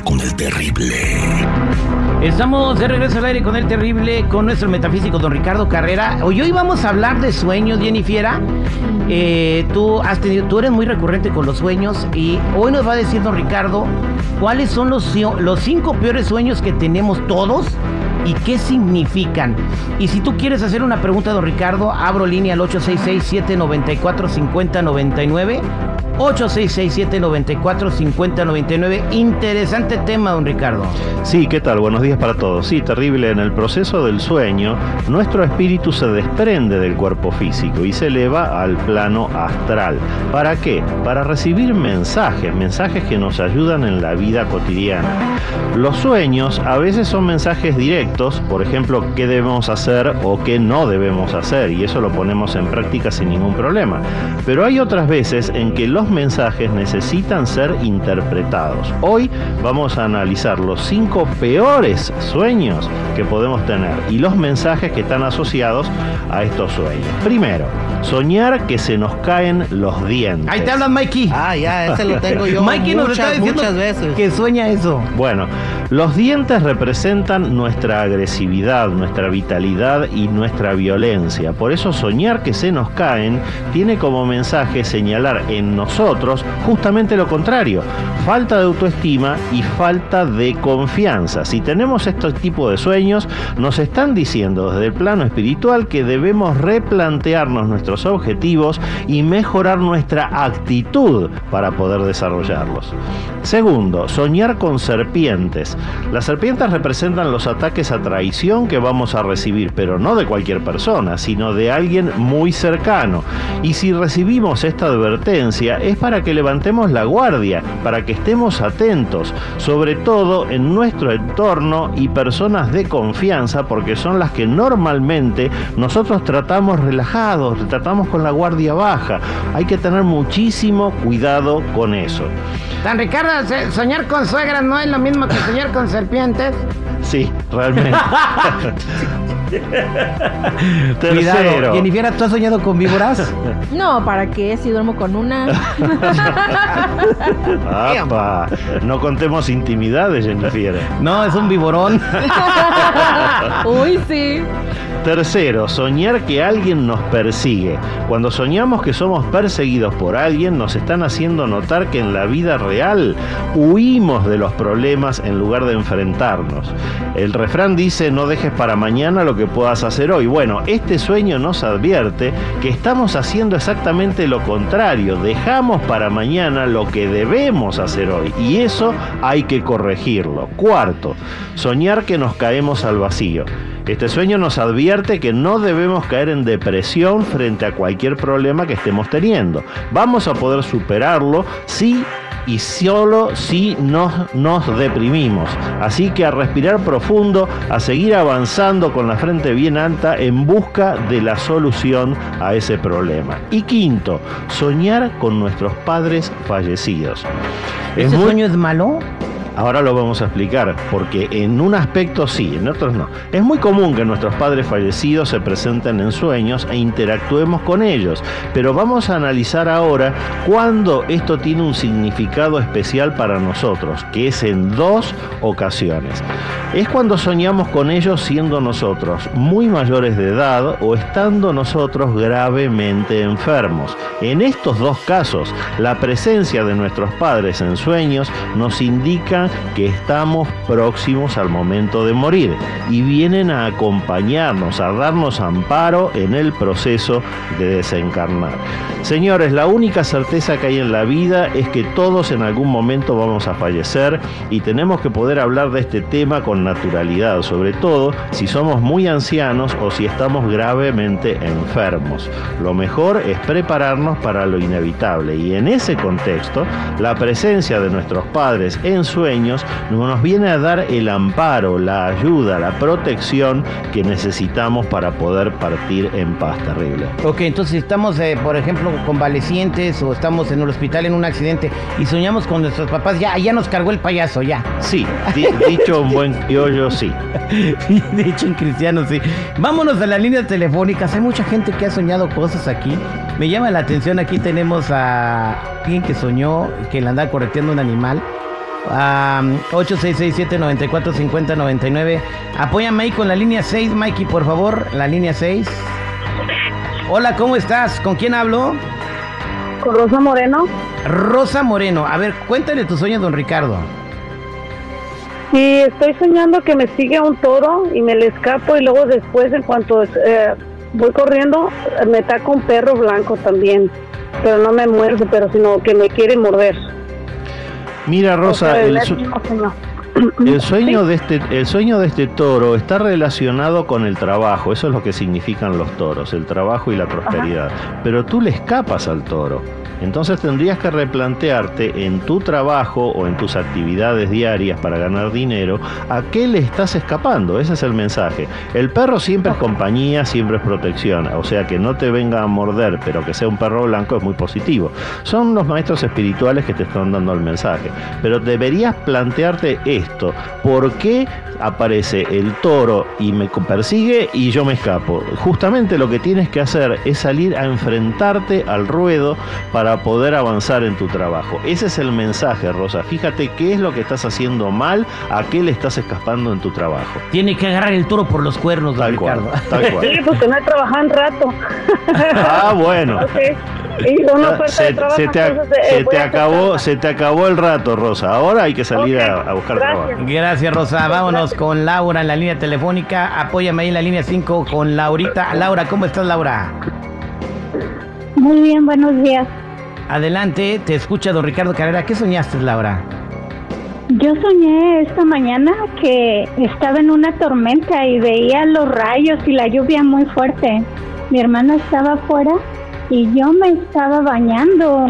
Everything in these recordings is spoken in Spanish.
con el terrible. Estamos de regreso al aire con el terrible, con nuestro metafísico don Ricardo Carrera. Hoy, hoy vamos a hablar de sueños, Jennifer. Eh, tú, has tenido, tú eres muy recurrente con los sueños y hoy nos va a decir don Ricardo cuáles son los, los cinco peores sueños que tenemos todos y qué significan. Y si tú quieres hacer una pregunta, don Ricardo, abro línea al 866-794-5099. 866-794-5099. Interesante tema, don Ricardo. Sí, ¿qué tal? Buenos días para todos. Sí, terrible. En el proceso del sueño, nuestro espíritu se desprende del cuerpo físico y se eleva al plano astral. ¿Para qué? Para recibir mensajes, mensajes que nos ayudan en la vida cotidiana. Los sueños a veces son mensajes directos, por ejemplo, qué debemos hacer o qué no debemos hacer, y eso lo ponemos en práctica sin ningún problema. Pero hay otras veces en que los mensajes necesitan ser interpretados. Hoy vamos a analizar los cinco peores sueños que podemos tener y los mensajes que están asociados a estos sueños. Primero, soñar que se nos caen los dientes. Ahí te hablan, Mikey. Ah, ya, ese lo tengo yo. Mikey nos está diciendo muchas veces. que sueña eso. Bueno, los dientes representan nuestra agresividad, nuestra vitalidad y nuestra violencia. Por eso soñar que se nos caen tiene como mensaje señalar en nosotros justamente lo contrario, falta de autoestima y falta de confianza. Si tenemos este tipo de sueños, nos están diciendo desde el plano espiritual que debemos replantearnos nuestros objetivos y mejorar nuestra actitud para poder desarrollarlos. Segundo, soñar con serpientes. Las serpientes representan los ataques a traición que vamos a recibir, pero no de cualquier persona, sino de alguien muy cercano. Y si recibimos esta advertencia, es para que levantemos la guardia, para que estemos atentos, sobre todo en nuestro entorno y personas de confianza, porque son las que normalmente nosotros tratamos relajados, tratamos con la guardia baja. Hay que tener muchísimo cuidado con eso. Tan Ricardo, soñar con suegras no es lo mismo que soñar con serpientes. Sí, realmente. Tercero. Jennifer, ¿tú has soñado con víboras? No, ¿para qué? Si duermo con una. Apa, no contemos intimidades, Jennifer. No, es un viborón. Uy, sí. Tercero, soñar que alguien nos persigue. Cuando soñamos que somos perseguidos por alguien, nos están haciendo notar que en la vida real huimos de los problemas en lugar de enfrentarnos. El refrán dice, no dejes para mañana lo que puedas hacer hoy. Bueno, este sueño nos advierte que estamos haciendo exactamente lo contrario. Dejamos para mañana lo que debemos hacer hoy. Y eso hay que corregirlo. Cuarto, soñar que nos caemos al vacío. Este sueño nos advierte que no debemos caer en depresión frente a cualquier problema que estemos teniendo. Vamos a poder superarlo si y solo si nos, nos deprimimos. Así que a respirar profundo, a seguir avanzando con la frente bien alta en busca de la solución a ese problema. Y quinto, soñar con nuestros padres fallecidos. ¿Ese sueño es malo? Ahora lo vamos a explicar, porque en un aspecto sí, en otros no. Es muy común que nuestros padres fallecidos se presenten en sueños e interactuemos con ellos, pero vamos a analizar ahora cuándo esto tiene un significado especial para nosotros, que es en dos ocasiones. Es cuando soñamos con ellos siendo nosotros muy mayores de edad o estando nosotros gravemente enfermos. En estos dos casos, la presencia de nuestros padres en sueños nos indica que estamos próximos al momento de morir y vienen a acompañarnos, a darnos amparo en el proceso de desencarnar. Señores, la única certeza que hay en la vida es que todos en algún momento vamos a fallecer y tenemos que poder hablar de este tema con naturalidad, sobre todo si somos muy ancianos o si estamos gravemente enfermos. Lo mejor es prepararnos para lo inevitable y en ese contexto la presencia de nuestros padres en sueños nos viene a dar el amparo, la ayuda, la protección que necesitamos para poder partir en paz terrible. Ok, entonces estamos, eh, por ejemplo, convalecientes o estamos en el hospital en un accidente y soñamos con nuestros papás, ya, ya nos cargó el payaso, ya. Sí, dicho un buen criollo, sí. dicho en cristiano, sí. Vámonos a las líneas telefónicas. Hay mucha gente que ha soñado cosas aquí Me llama la atención, aquí tenemos a alguien que soñó que le andaba correteando un animal. Um, 8667-945099. Apóyame ahí con la línea 6, Mikey, por favor. La línea 6. Hola, ¿cómo estás? ¿Con quién hablo? Con Rosa Moreno. Rosa Moreno. A ver, cuéntale tu sueño, don Ricardo. Sí, estoy soñando que me sigue un toro y me le escapo y luego después, en cuanto eh, voy corriendo, me ataca un perro blanco también. Pero no me muerde, pero sino que me quiere morder. Mira, Rosa, el. El sueño de este, el sueño de este toro está relacionado con el trabajo. Eso es lo que significan los toros, el trabajo y la prosperidad. Pero tú le escapas al toro. Entonces tendrías que replantearte en tu trabajo o en tus actividades diarias para ganar dinero a qué le estás escapando. Ese es el mensaje. El perro siempre es compañía, siempre es protección. O sea que no te venga a morder, pero que sea un perro blanco es muy positivo. Son los maestros espirituales que te están dando el mensaje. Pero deberías plantearte esto. ¿Por qué aparece el toro y me persigue y yo me escapo? Justamente lo que tienes que hacer es salir a enfrentarte al ruedo para poder avanzar en tu trabajo. Ese es el mensaje, Rosa. Fíjate qué es lo que estás haciendo mal, a qué le estás escapando en tu trabajo. Tiene que agarrar el toro por los cuernos, Tal cual, Ricardo. tal cual. Sí, porque no he trabajado en rato. Ah, bueno. Ok. Y una oferta Se, de trabajo, se te, entonces, eh, se te acabó, se te acabó el rato, Rosa. Ahora hay que salir a buscar gracias. trabajo. Gracias, Rosa. Vámonos con Laura en la línea telefónica. Apóyame ahí en la línea 5 con Laurita. Laura, ¿cómo estás, Laura? Muy bien, buenos días. Adelante, te escucha don Ricardo Carrera. ¿Qué soñaste, Laura? Yo soñé esta mañana que estaba en una tormenta y veía los rayos y la lluvia muy fuerte. Mi hermana estaba afuera y yo me estaba bañando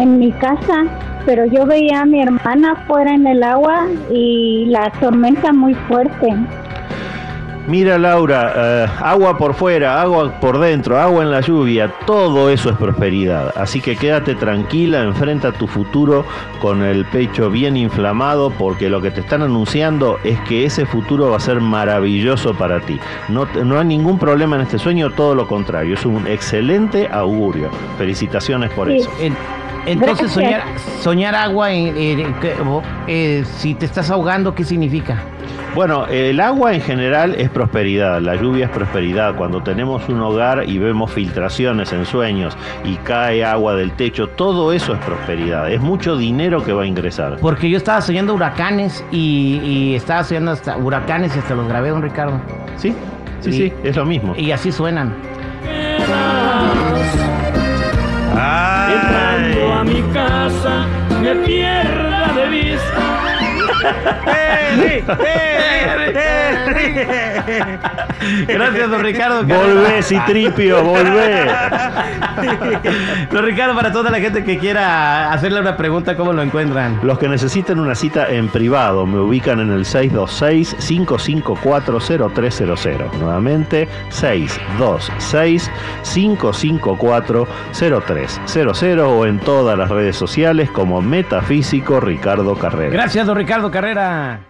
en mi casa, pero yo veía a mi hermana afuera en el agua y la tormenta muy fuerte. Mira, Laura, eh, agua por fuera, agua por dentro, agua en la lluvia, todo eso es prosperidad. Así que quédate tranquila, enfrenta tu futuro con el pecho bien inflamado, porque lo que te están anunciando es que ese futuro va a ser maravilloso para ti. No, te- no hay ningún problema en este sueño, todo lo contrario, es un excelente augurio. Felicitaciones por Sí. eso. En- entonces, soñar, soñar agua, en- en- que- eh, si te estás ahogando, ¿qué significa? Bueno, el agua en general es prosperidad, la lluvia es prosperidad. Cuando tenemos un hogar y vemos filtraciones en sueños y cae agua del techo, todo eso es prosperidad. Es mucho dinero que va a ingresar. Porque yo estaba soñando huracanes y, y estaba soñando hasta huracanes y hasta los grabé, don Ricardo. Sí, sí, Y- sí, es lo mismo. Y así suenan. Entrando a mi casa me pierda de vista. Gracias, don Ricardo. Carrera. Volvé, Citripio, volvé. Don Ricardo, para toda la gente que quiera hacerle una pregunta, ¿cómo lo encuentran? Los que necesiten una cita en privado me ubican en el 626-554-0300. Nuevamente, 626-554-0300 o en todas las redes sociales como Metafísico Ricardo Carrera. Gracias, don Carrera.